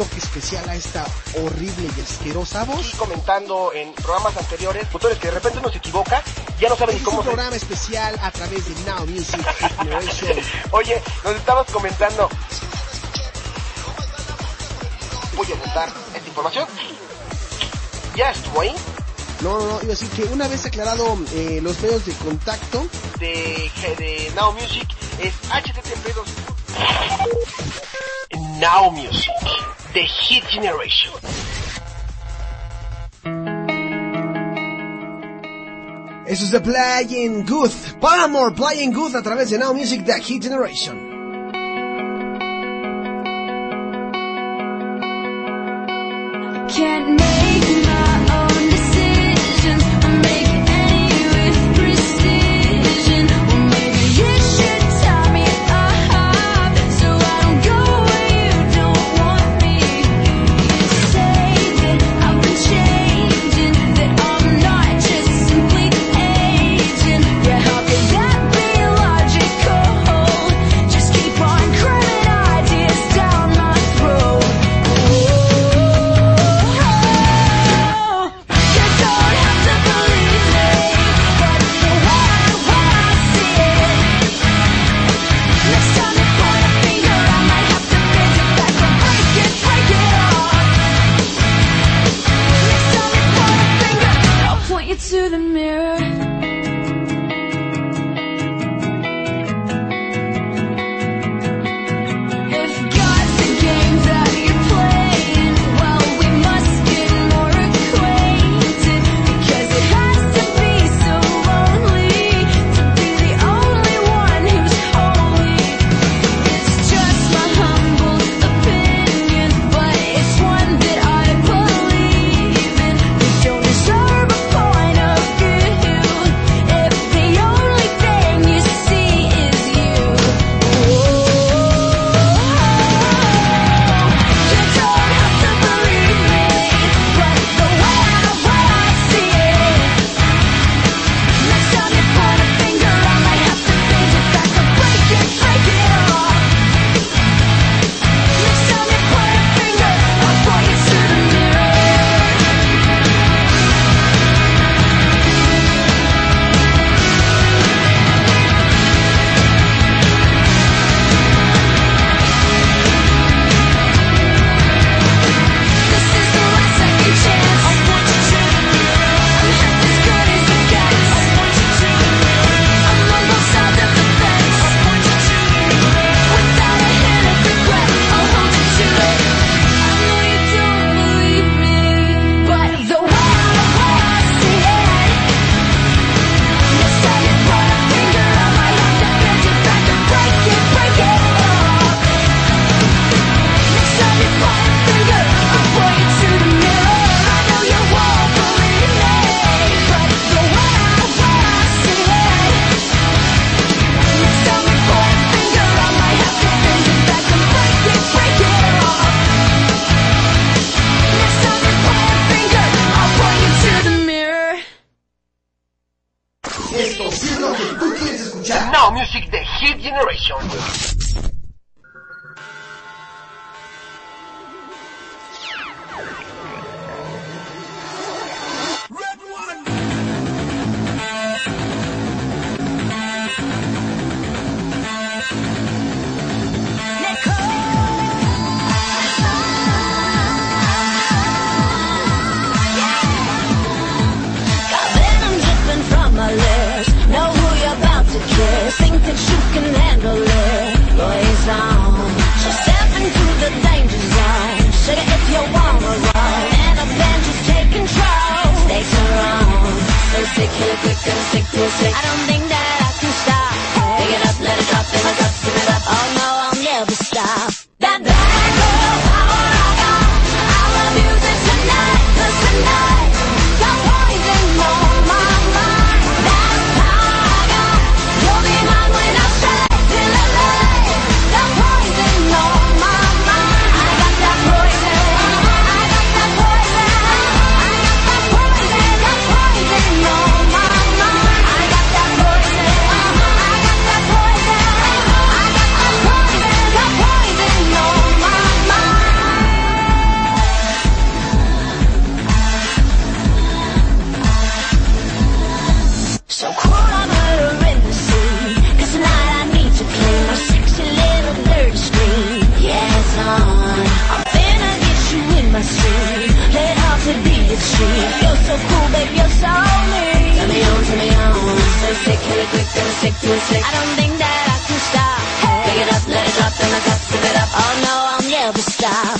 toque especial a esta horrible y asquerosa voz. Y comentando en programas anteriores, futores que de repente nos equivoca, ya no saben ni cómo. Es un programa especial a través de Now Music. Oye, nos estabas comentando. Voy a apuntar esta información. Ya estuvo ahí. No, no, no, iba a decir que una vez aclarado eh, los medios de contacto de, de Now Music es http Now Music, The Hit Generation. Eso es Playing Good. Paramore Playing Good a través de Now Music, The Hit Generation. Tú quieres escuchar. Now Music, The Hit Generation. sick, sick, sick. I don't think that. You're so cool, babe, you're so Turn me on, turn me on So sick, hit it quick, sick, it I don't think that I can stop. Pick it up, let it drop, my sip it up. Oh no, I'm never stop.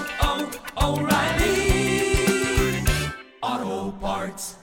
parts.